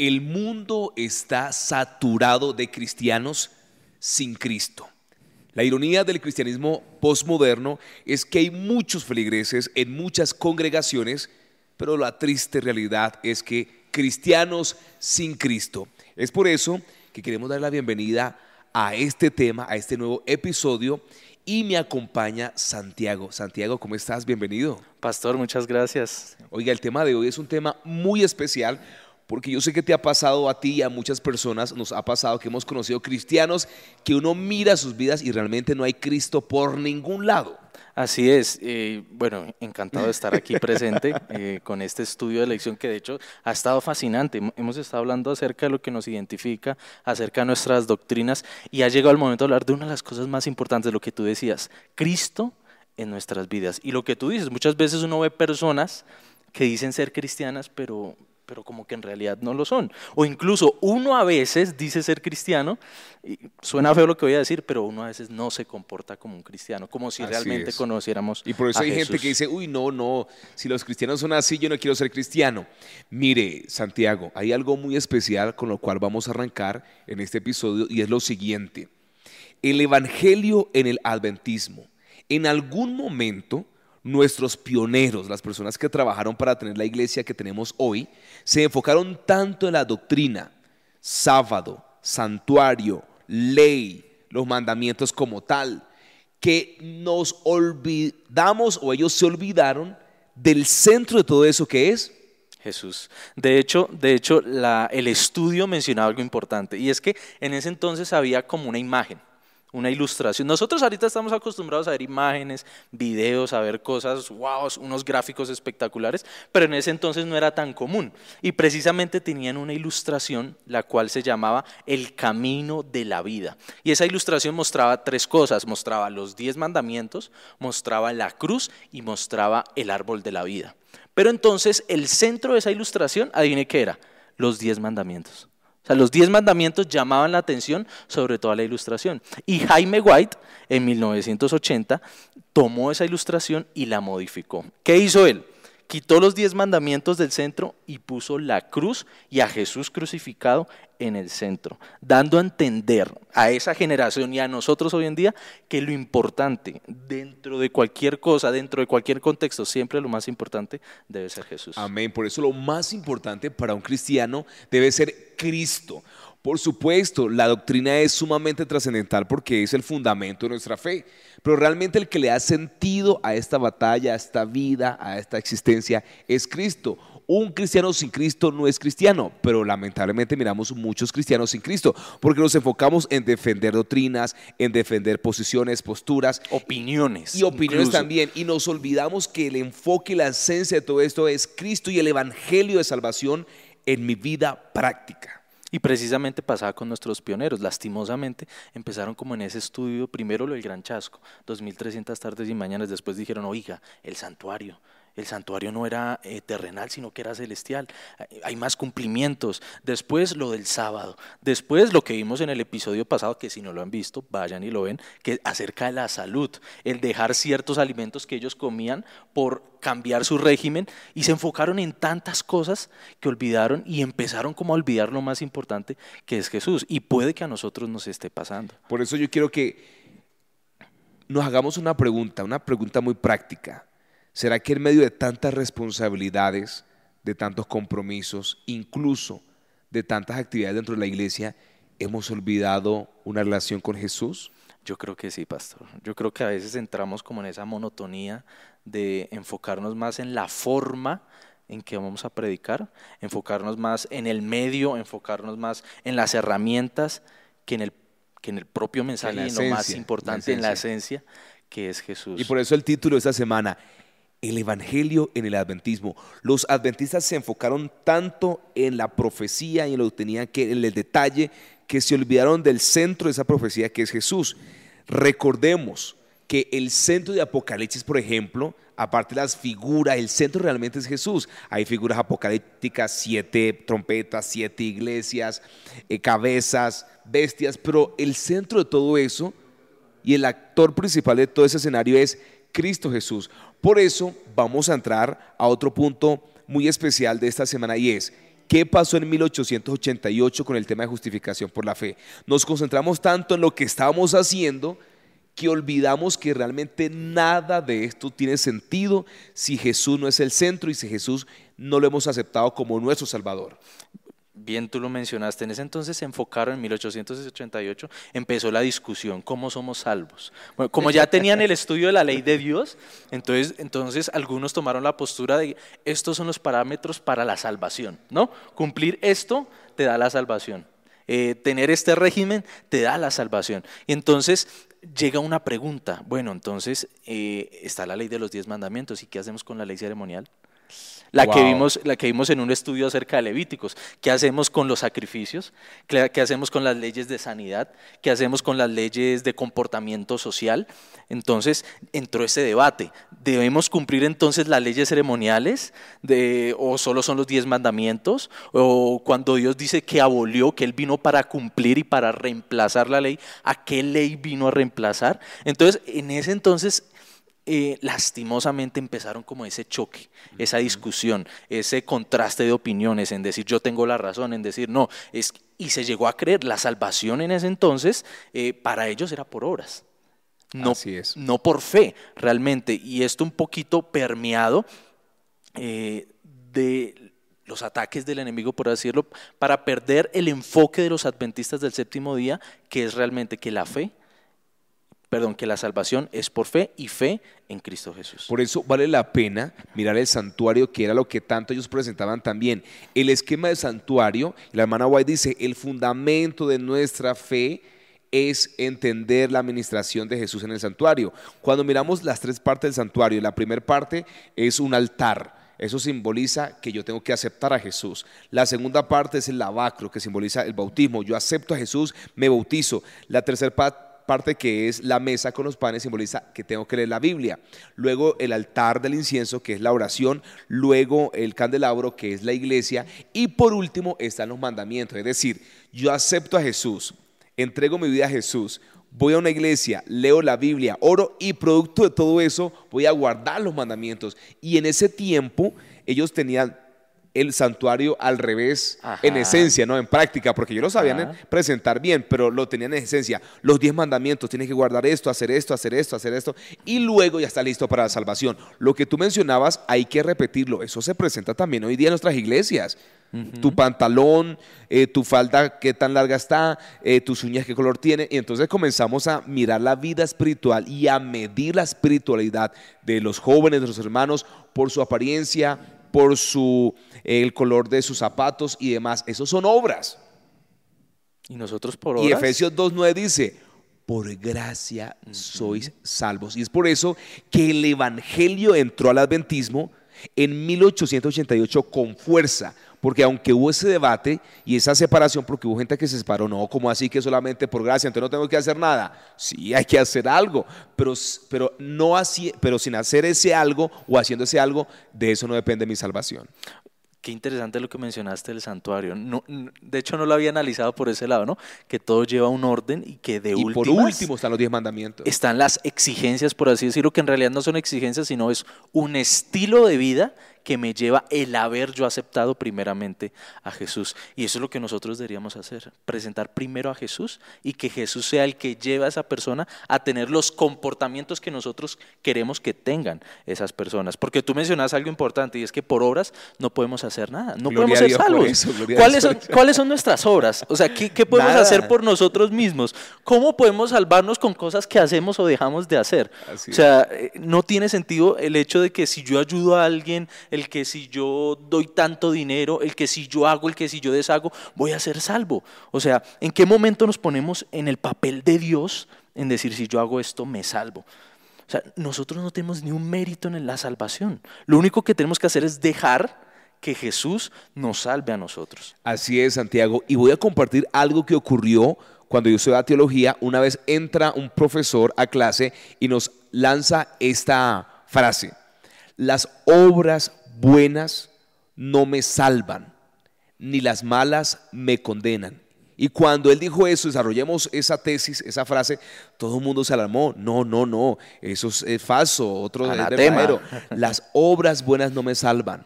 El mundo está saturado de cristianos sin Cristo. La ironía del cristianismo postmoderno es que hay muchos feligreses en muchas congregaciones, pero la triste realidad es que cristianos sin Cristo. Es por eso que queremos dar la bienvenida a este tema, a este nuevo episodio y me acompaña Santiago. Santiago, ¿cómo estás? Bienvenido. Pastor, muchas gracias. Oiga, el tema de hoy es un tema muy especial porque yo sé que te ha pasado a ti y a muchas personas, nos ha pasado que hemos conocido cristianos que uno mira sus vidas y realmente no hay Cristo por ningún lado. Así es, eh, bueno, encantado de estar aquí presente eh, con este estudio de elección que de hecho ha estado fascinante. Hemos estado hablando acerca de lo que nos identifica, acerca de nuestras doctrinas y ha llegado el momento de hablar de una de las cosas más importantes, lo que tú decías, Cristo en nuestras vidas. Y lo que tú dices, muchas veces uno ve personas que dicen ser cristianas, pero, pero como que en realidad no lo son. O incluso uno a veces dice ser cristiano, y suena feo lo que voy a decir, pero uno a veces no se comporta como un cristiano, como si realmente conociéramos. Y por eso hay gente que dice, uy, no, no, si los cristianos son así, yo no quiero ser cristiano. Mire, Santiago, hay algo muy especial con lo cual vamos a arrancar en este episodio y es lo siguiente. El Evangelio en el Adventismo. En algún momento nuestros pioneros, las personas que trabajaron para tener la iglesia que tenemos hoy, se enfocaron tanto en la doctrina, sábado, santuario, ley, los mandamientos como tal, que nos olvidamos o ellos se olvidaron del centro de todo eso que es Jesús. De hecho, de hecho el estudio mencionaba algo importante y es que en ese entonces había como una imagen una ilustración. Nosotros ahorita estamos acostumbrados a ver imágenes, videos, a ver cosas, wow, unos gráficos espectaculares, pero en ese entonces no era tan común. Y precisamente tenían una ilustración, la cual se llamaba El Camino de la Vida. Y esa ilustración mostraba tres cosas, mostraba los diez mandamientos, mostraba la cruz y mostraba el árbol de la vida. Pero entonces el centro de esa ilustración, adivine qué era, los diez mandamientos los diez mandamientos llamaban la atención sobre toda la ilustración. Y Jaime White, en 1980, tomó esa ilustración y la modificó. ¿Qué hizo él? Quitó los diez mandamientos del centro y puso la cruz y a Jesús crucificado en el centro, dando a entender a esa generación y a nosotros hoy en día que lo importante dentro de cualquier cosa, dentro de cualquier contexto, siempre lo más importante debe ser Jesús. Amén. Por eso lo más importante para un cristiano debe ser Cristo. Por supuesto, la doctrina es sumamente trascendental porque es el fundamento de nuestra fe, pero realmente el que le da sentido a esta batalla, a esta vida, a esta existencia es Cristo. Un cristiano sin Cristo no es cristiano, pero lamentablemente miramos muchos cristianos sin Cristo, porque nos enfocamos en defender doctrinas, en defender posiciones, posturas. Opiniones. Y opiniones también. Y nos olvidamos que el enfoque y la esencia de todo esto es Cristo y el Evangelio de salvación en mi vida práctica. Y precisamente pasaba con nuestros pioneros. Lastimosamente empezaron como en ese estudio, primero lo del Gran Chasco, 2300 tardes y mañanas, después dijeron, oiga, el santuario, el santuario no era eh, terrenal, sino que era celestial. Hay más cumplimientos. Después lo del sábado. Después lo que vimos en el episodio pasado, que si no lo han visto, vayan y lo ven, que acerca de la salud, el dejar ciertos alimentos que ellos comían por cambiar su régimen y se enfocaron en tantas cosas que olvidaron y empezaron como a olvidar lo más importante que es Jesús. Y puede que a nosotros nos esté pasando. Por eso yo quiero que nos hagamos una pregunta, una pregunta muy práctica. ¿Será que en medio de tantas responsabilidades, de tantos compromisos, incluso de tantas actividades dentro de la iglesia, hemos olvidado una relación con Jesús? Yo creo que sí, pastor. Yo creo que a veces entramos como en esa monotonía de enfocarnos más en la forma en que vamos a predicar, enfocarnos más en el medio, enfocarnos más en las herramientas que en el, que en el propio mensaje y lo más importante, en la esencia, que es Jesús. Y por eso el título de esta semana, el Evangelio en el Adventismo. Los adventistas se enfocaron tanto en la profecía y en lo que tenían que, en el detalle, que se olvidaron del centro de esa profecía que es Jesús. Recordemos que el centro de Apocalipsis, por ejemplo, aparte de las figuras, el centro realmente es Jesús. Hay figuras apocalípticas, siete trompetas, siete iglesias, eh, cabezas, bestias, pero el centro de todo eso y el actor principal de todo ese escenario es Cristo Jesús. Por eso vamos a entrar a otro punto muy especial de esta semana y es ¿Qué pasó en 1888 con el tema de justificación por la fe? Nos concentramos tanto en lo que estábamos haciendo que olvidamos que realmente nada de esto tiene sentido si Jesús no es el centro y si Jesús no lo hemos aceptado como nuestro Salvador. Bien, tú lo mencionaste. En ese entonces se enfocaron, en 1888, empezó la discusión, ¿cómo somos salvos? Bueno, como ya tenían el estudio de la ley de Dios, entonces, entonces algunos tomaron la postura de, estos son los parámetros para la salvación, ¿no? Cumplir esto te da la salvación. Eh, tener este régimen te da la salvación. Y entonces llega una pregunta, bueno, entonces eh, está la ley de los diez mandamientos, ¿y qué hacemos con la ley ceremonial? La, que vimos, la que vimos en un estudio acerca de Levíticos. ¿Qué hacemos con los sacrificios? ¿Qué hacemos con las leyes de sanidad? ¿Qué hacemos con las leyes de comportamiento social? Entonces entró ese debate. ¿Debemos cumplir entonces las leyes ceremoniales? De, ¿O solo son los diez mandamientos? ¿O cuando Dios dice que abolió, que Él vino para cumplir y para reemplazar la ley, ¿a qué ley vino a reemplazar? Entonces, en ese entonces eh, lastimosamente empezaron como ese choque, esa discusión, ese contraste de opiniones en decir yo tengo la razón, en decir no, es, y se llegó a creer la salvación en ese entonces eh, para ellos era por obras. No, no por fe realmente. Y esto un poquito permeado eh, de los ataques del enemigo, por decirlo, para perder el enfoque de los adventistas del séptimo día, que es realmente que la fe perdón, que la salvación es por fe y fe en Cristo Jesús. Por eso vale la pena mirar el santuario, que era lo que tanto ellos presentaban también. El esquema del santuario, la hermana White dice, el fundamento de nuestra fe es entender la administración de Jesús en el santuario. Cuando miramos las tres partes del santuario, la primera parte es un altar. Eso simboliza que yo tengo que aceptar a Jesús. La segunda parte es el lavacro, que simboliza el bautismo. Yo acepto a Jesús, me bautizo. La tercera parte parte que es la mesa con los panes simboliza que tengo que leer la Biblia. Luego el altar del incienso, que es la oración. Luego el candelabro, que es la iglesia. Y por último están los mandamientos. Es decir, yo acepto a Jesús, entrego mi vida a Jesús, voy a una iglesia, leo la Biblia, oro y producto de todo eso voy a guardar los mandamientos. Y en ese tiempo ellos tenían el santuario al revés en esencia, no en práctica, porque ellos lo sabían presentar bien, pero lo tenían en esencia. Los diez mandamientos, tienes que guardar esto, hacer esto, hacer esto, hacer esto, y luego ya está listo para la salvación. Lo que tú mencionabas, hay que repetirlo. Eso se presenta también hoy día en nuestras iglesias. Tu pantalón, eh, tu falda, qué tan larga está, eh, tus uñas, qué color tiene. Y entonces comenzamos a mirar la vida espiritual y a medir la espiritualidad de los jóvenes, de los hermanos, por su apariencia, por su, el color de sus zapatos y demás. Esos son obras. Y nosotros por obras. Y Efesios 2.9 dice, por gracia sois salvos. Y es por eso que el Evangelio entró al adventismo en 1888 con fuerza, porque aunque hubo ese debate y esa separación, porque hubo gente que se separó, no, como así que solamente por gracia, entonces no tengo que hacer nada. Sí, hay que hacer algo, pero, pero, no así, pero sin hacer ese algo o haciendo ese algo, de eso no depende mi salvación. Qué interesante lo que mencionaste del santuario. No, de hecho, no lo había analizado por ese lado, ¿no? Que todo lleva un orden y que de y por último están los diez mandamientos. Están las exigencias, por así decirlo, que en realidad no son exigencias, sino es un estilo de vida que me lleva el haber yo aceptado primeramente a Jesús. Y eso es lo que nosotros deberíamos hacer, presentar primero a Jesús y que Jesús sea el que lleva a esa persona a tener los comportamientos que nosotros queremos que tengan esas personas. Porque tú mencionas algo importante y es que por obras no podemos hacer nada, no podemos ser salvos. ¿Cuáles, son, ¿Cuáles son nuestras obras? O sea, ¿qué, podemos hacer por nosotros mismos? ¿Cómo podemos salvarnos con cosas que hacemos o dejamos de hacer? o sea, eh, no tiene sentido el hecho de que si yo ayudo a alguien, el que si yo doy tanto dinero, el que si yo hago, el que si yo deshago, voy a ser salvo. O sea, ¿en qué momento nos ponemos en el papel de Dios en decir si yo hago esto, me salvo? O sea, nosotros no tenemos ni un mérito en la salvación. Lo único que tenemos que hacer es dejar que Jesús nos salve a nosotros. Así es, Santiago. Y voy a compartir algo que ocurrió cuando yo estudiaba teología. Una vez entra un profesor a clase y nos lanza esta frase. Las obras buenas no me salvan, ni las malas me condenan. Y cuando él dijo eso, desarrollemos esa tesis, esa frase, todo el mundo se alarmó. No, no, no, eso es falso, otro es verdadero. Las obras buenas no me salvan,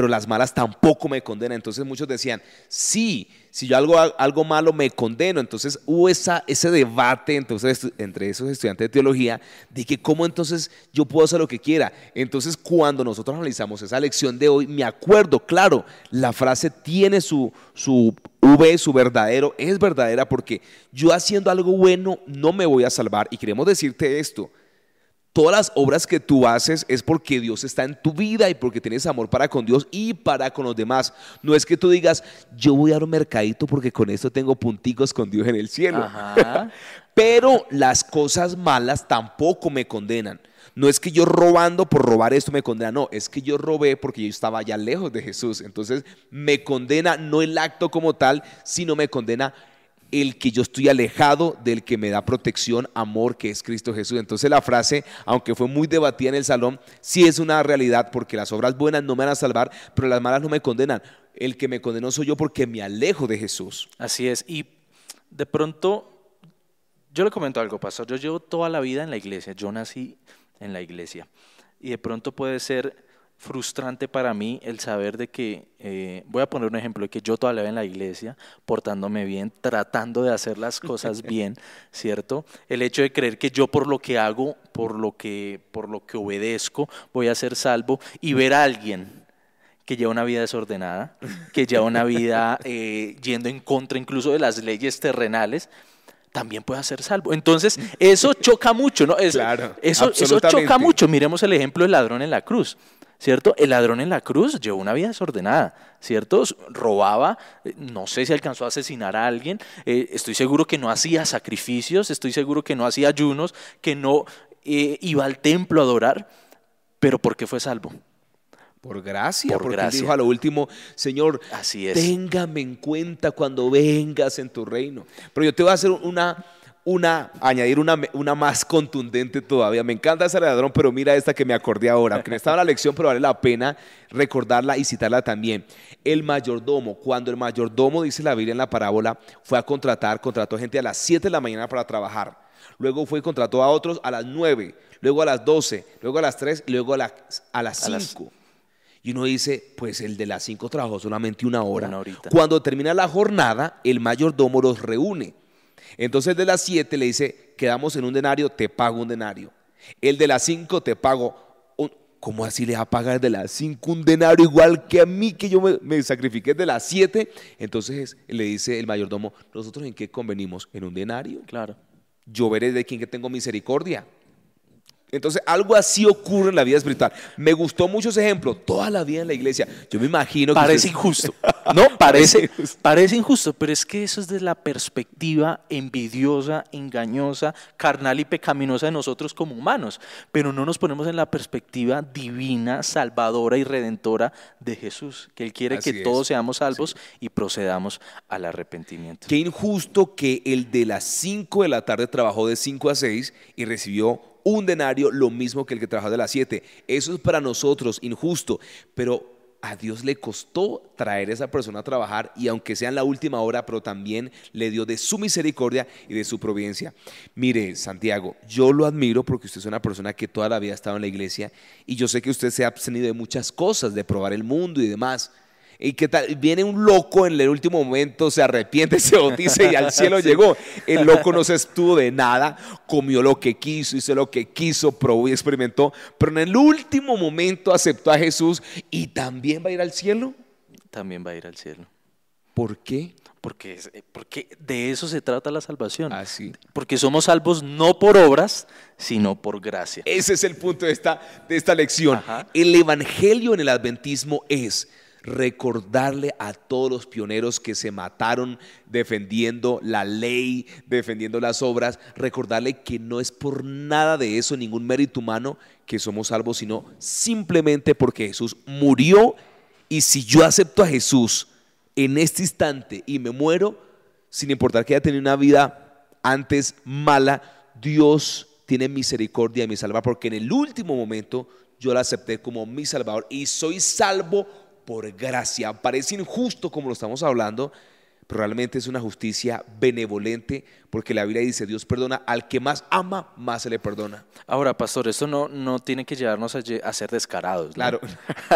pero las malas tampoco me condenan. Entonces muchos decían, sí, si yo hago algo malo me condeno. Entonces hubo esa, ese debate entonces, entre esos estudiantes de teología de que cómo entonces yo puedo hacer lo que quiera. Entonces cuando nosotros analizamos esa lección de hoy, me acuerdo, claro, la frase tiene su, su V, su verdadero, es verdadera porque yo haciendo algo bueno no me voy a salvar. Y queremos decirte esto. Todas las obras que tú haces es porque Dios está en tu vida y porque tienes amor para con Dios y para con los demás. No es que tú digas, yo voy a dar un mercadito porque con esto tengo punticos con Dios en el cielo. Pero las cosas malas tampoco me condenan. No es que yo robando por robar esto me condena, no, es que yo robé porque yo estaba ya lejos de Jesús. Entonces me condena no el acto como tal, sino me condena el que yo estoy alejado del que me da protección, amor, que es Cristo Jesús. Entonces la frase, aunque fue muy debatida en el salón, sí es una realidad porque las obras buenas no me van a salvar, pero las malas no me condenan. El que me condenó soy yo porque me alejo de Jesús. Así es. Y de pronto, yo le comento algo, pastor. Yo llevo toda la vida en la iglesia. Yo nací en la iglesia. Y de pronto puede ser frustrante para mí el saber de que, eh, voy a poner un ejemplo, de que yo todavía en la iglesia, portándome bien, tratando de hacer las cosas bien, ¿cierto? El hecho de creer que yo por lo que hago, por lo que, por lo que obedezco, voy a ser salvo y ver a alguien que lleva una vida desordenada, que lleva una vida eh, yendo en contra incluso de las leyes terrenales, también puede ser salvo. Entonces, eso choca mucho, ¿no? claro, eso, eso choca mucho. Miremos el ejemplo del ladrón en la cruz. ¿Cierto? El ladrón en la cruz llevó una vida desordenada, ¿cierto? Robaba, eh, no sé si alcanzó a asesinar a alguien, eh, estoy seguro que no hacía sacrificios, estoy seguro que no hacía ayunos, que no eh, iba al templo a adorar, pero ¿por qué fue salvo? Por gracia, por porque gracia. dijo a lo último, Señor, Así es. téngame en cuenta cuando vengas en tu reino. Pero yo te voy a hacer una, una, añadir una, una, más contundente todavía. Me encanta esa ladrón, pero mira esta que me acordé ahora, aunque no estaba en la lección, pero vale la pena recordarla y citarla también. El mayordomo, cuando el mayordomo, dice la Biblia en la parábola, fue a contratar, contrató gente a las 7 de la mañana para trabajar. Luego fue y contrató a otros a las 9, luego a las 12, luego a las 3 y luego a, a las 5. Y uno dice, pues el de las 5 trabajó solamente una hora. Cuando termina la jornada, el mayordomo los reúne entonces de las siete le dice, quedamos en un denario, te pago un denario. El de las cinco te pago ¿Cómo así le va a pagar de las cinco un denario igual que a mí que yo me, me, sacrifiqué de las siete? Entonces le dice el mayordomo, ¿nosotros en qué convenimos? ¿En un denario? Claro. Yo veré de quién que tengo misericordia. Entonces, algo así ocurre en la vida espiritual. Me gustó mucho ese ejemplo. Toda la vida en la iglesia. Yo me imagino que. Parece injusto. No, parece, parece injusto, pero es que eso es desde la perspectiva envidiosa, engañosa, carnal y pecaminosa de nosotros como humanos. Pero no nos ponemos en la perspectiva divina, salvadora y redentora de Jesús, que Él quiere que todos seamos salvos y procedamos al arrepentimiento. Qué injusto que el de las 5 de la tarde trabajó de 5 a 6 y recibió un denario, lo mismo que el que trabajó de las siete. Eso es para nosotros injusto, pero a Dios le costó traer a esa persona a trabajar y aunque sea en la última hora, pero también le dio de su misericordia y de su providencia. Mire, Santiago, yo lo admiro porque usted es una persona que toda la vida ha estado en la iglesia y yo sé que usted se ha abstenido de muchas cosas, de probar el mundo y demás. ¿Y qué tal? Viene un loco en el último momento, se arrepiente, se bautiza y al cielo llegó. El loco no se estuvo de nada, comió lo que quiso, hizo lo que quiso, probó y experimentó, pero en el último momento aceptó a Jesús y también va a ir al cielo. También va a ir al cielo. ¿Por qué? Porque, porque de eso se trata la salvación. Así. Ah, porque somos salvos no por obras, sino por gracia. Ese es el punto de esta, de esta lección. El evangelio en el adventismo es recordarle a todos los pioneros que se mataron defendiendo la ley, defendiendo las obras, recordarle que no es por nada de eso, ningún mérito humano, que somos salvos, sino simplemente porque Jesús murió y si yo acepto a Jesús en este instante y me muero, sin importar que haya tenido una vida antes mala, Dios tiene misericordia y me salva porque en el último momento yo la acepté como mi salvador y soy salvo por gracia. Parece injusto como lo estamos hablando, pero realmente es una justicia benevolente porque la Biblia dice, Dios perdona al que más ama, más se le perdona. Ahora, pastor, esto no, no tiene que llevarnos a, a ser descarados. ¿no? Claro.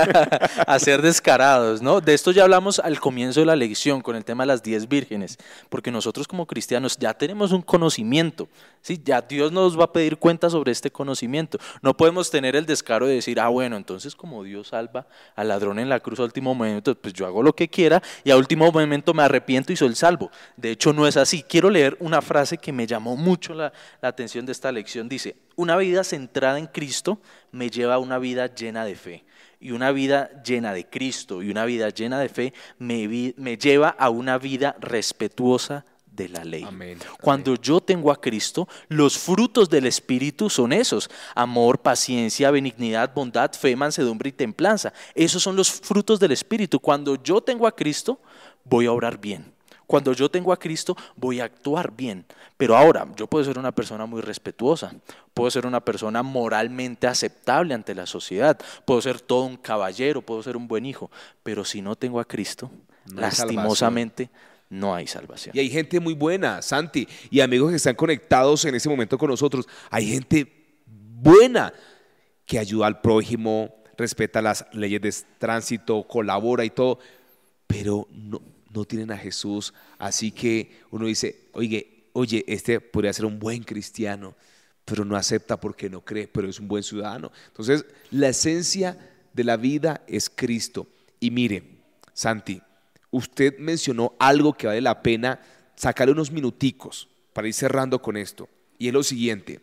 a ser descarados, ¿no? De esto ya hablamos al comienzo de la lección con el tema de las diez vírgenes, porque nosotros como cristianos ya tenemos un conocimiento, ¿sí? Ya Dios nos va a pedir cuenta sobre este conocimiento. No podemos tener el descaro de decir, ah, bueno, entonces como Dios salva al ladrón en la cruz a último momento, pues yo hago lo que quiera y a último momento me arrepiento y soy el salvo. De hecho, no es así. Quiero leer una frase que me llamó mucho la, la atención de esta lección. Dice, una vida centrada en Cristo me lleva a una vida llena de fe. Y una vida llena de Cristo y una vida llena de fe me, vi- me lleva a una vida respetuosa de la ley. Amén. Cuando yo tengo a Cristo, los frutos del Espíritu son esos. Amor, paciencia, benignidad, bondad, fe, mansedumbre y templanza. Esos son los frutos del Espíritu. Cuando yo tengo a Cristo, voy a obrar bien. Cuando yo tengo a Cristo, voy a actuar bien. Pero ahora, yo puedo ser una persona muy respetuosa, puedo ser una persona moralmente aceptable ante la sociedad, puedo ser todo un caballero, puedo ser un buen hijo, pero si no tengo a Cristo, No lastimosamente no hay salvación. Y hay gente muy buena, Santi, y amigos que están conectados en ese momento con nosotros. Hay gente buena que ayuda al prójimo, respeta las leyes de tránsito, colabora y todo, pero no, no tienen a Jesús. Así que uno dice, oye, oye, este podría ser un buen cristiano, pero no acepta porque no cree, pero es un buen ciudadano. Entonces, la esencia de la vida es Cristo. Y mire, Santi, usted mencionó algo que vale la pena sacar unos minuticos para ir cerrando con esto. Y es lo siguiente.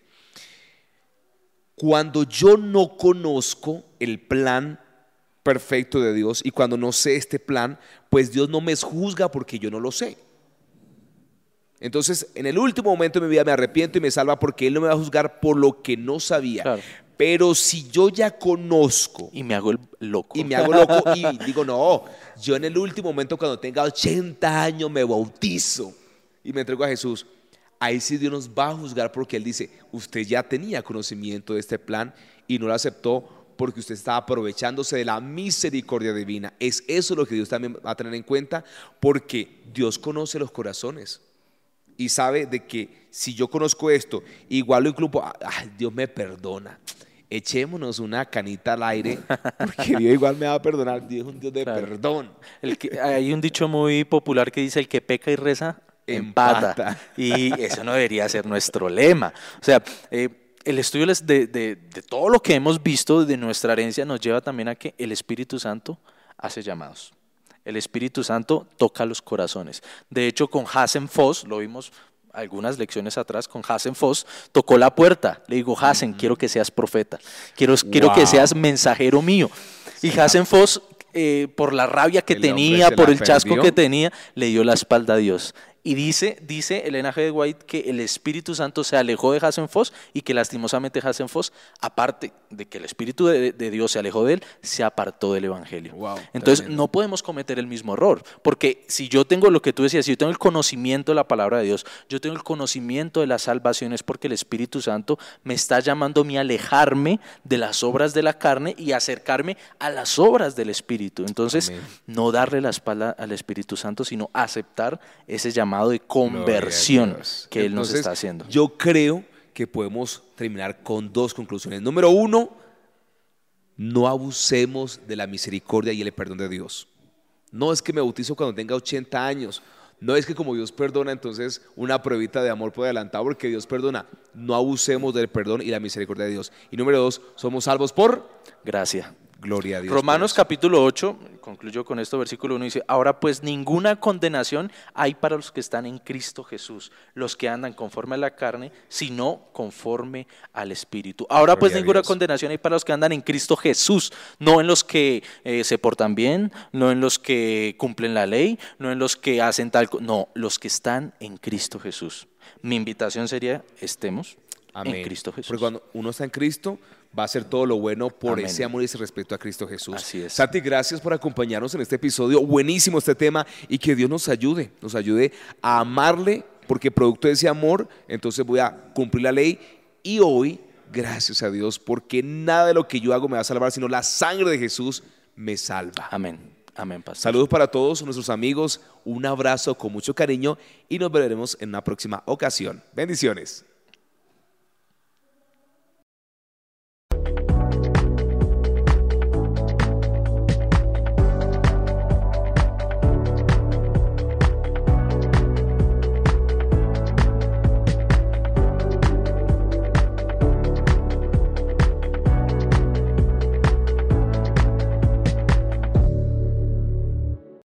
Cuando yo no conozco el plan perfecto de Dios y cuando no sé este plan, pues Dios no me juzga porque yo no lo sé. Entonces, en el último momento de mi vida me arrepiento y me salva porque Él no me va a juzgar por lo que no sabía. Claro. Pero si yo ya conozco Y me hago el loco. y me hago loco y digo, no, yo en el último momento cuando tenga 80 años me bautizo y me entrego a Jesús. Ahí sí Dios nos va a juzgar porque Él dice, usted ya tenía conocimiento de este plan y no lo aceptó porque usted estaba aprovechándose de la misericordia divina. Es eso lo que Dios también va a tener en cuenta porque Dios conoce los corazones y sabe de que si yo conozco esto, igual lo incluyo, ay, Dios me perdona. Echémonos una canita al aire, porque Dios igual me va a perdonar. Dios es un Dios de Claro. perdón. El que- hay un dicho muy popular que dice el que peca y reza empata. Empata. Y eso no debería ser nuestro lema. O sea, eh, el estudio de, de- de todo lo que hemos visto de nuestra herencia nos lleva también a que el Espíritu Santo hace llamados. El Espíritu Santo toca los corazones. De hecho, con Hasen Foss, lo vimos algunas lecciones atrás, con Hasen Foss, tocó la puerta. Le digo, Hasen, quiero que seas profeta. Quiero, quiero que seas mensajero mío. Y Hasen Foss, eh, por la rabia que El tenía, por el chasco que tenía, le dio la espalda a Dios. Y dice, dice Elena G. de White que el Espíritu Santo se alejó de Hasenfoss y que lastimosamente Hasenfoss, aparte de que el Espíritu de, de Dios se alejó de él, se apartó del Evangelio. Wow, Entonces tremendo. no podemos cometer el mismo error, porque si yo tengo lo que tú decías, si yo tengo el conocimiento de la palabra de Dios, yo tengo el conocimiento de la salvación, es porque el Espíritu Santo me está llamando a mí a alejarme de las obras de la carne y acercarme a las obras del Espíritu. Entonces, Amén. no darle la espalda al Espíritu Santo, sino aceptar ese llamado de conversión que Él nos está haciendo. Yo creo que podemos terminar con dos conclusiones. Número uno, no abusemos de la misericordia y el perdón de Dios. No es que me bautizo cuando tenga 80 años. No es que como Dios perdona, entonces una pruebita de amor por adelantado, porque Dios perdona. No abusemos del perdón y la misericordia de Dios. Y número dos, somos salvos por Gracias. gloria a Dios. Romanos por eso. capítulo 8, concluyo con esto, versículo 1 dice, ahora pues ninguna condenación hay para los que están en Cristo Jesús, los que andan conforme a la carne, sino conforme al Espíritu. Ahora pues Gloria ninguna condenación hay para los que andan en Cristo Jesús, no en los que eh, se portan bien, no en los que cumplen la ley, no en los que hacen tal, co- no, los que están en Cristo Jesús. Mi invitación sería, estemos Amén. en Cristo Jesús. Porque cuando uno está en Cristo, va a hacer todo lo bueno por Amén. ese amor y ese respeto a Cristo Jesús. Así es. Santi, gracias por acompañarnos en este episodio. Buenísimo este tema y que Dios nos ayude, nos ayude a amarle, porque producto de ese amor, entonces voy a cumplir la ley. Y hoy, gracias a Dios, porque nada de lo que yo hago me va a salvar, sino la sangre de Jesús me salva. Amén. Amén, pastor. Saludos para todos nuestros amigos, un abrazo con mucho cariño y nos veremos en una próxima ocasión. Bendiciones.